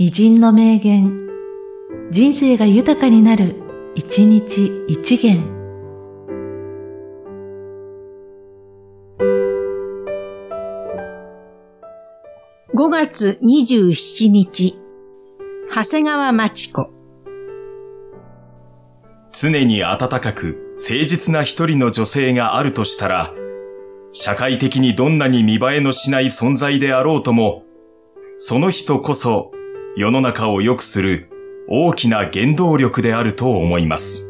偉人の名言、人生が豊かになる、一日一元。5月27日、長谷川町子。常に温かく誠実な一人の女性があるとしたら、社会的にどんなに見栄えのしない存在であろうとも、その人こそ世の中を良くする大きな原動力であると思います。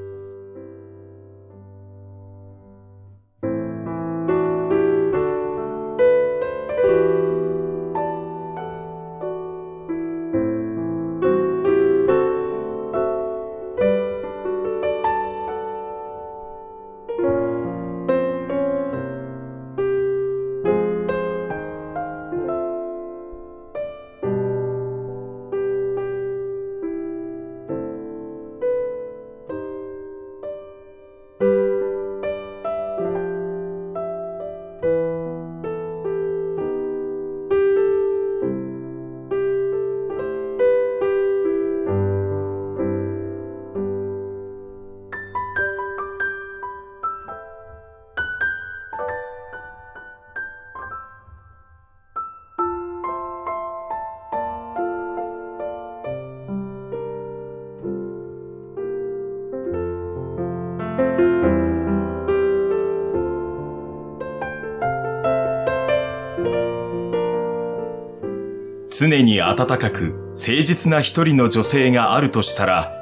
常に温かく誠実な一人の女性があるとしたら、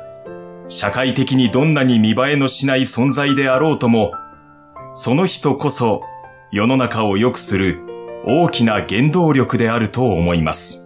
社会的にどんなに見栄えのしない存在であろうとも、その人こそ世の中を良くする大きな原動力であると思います。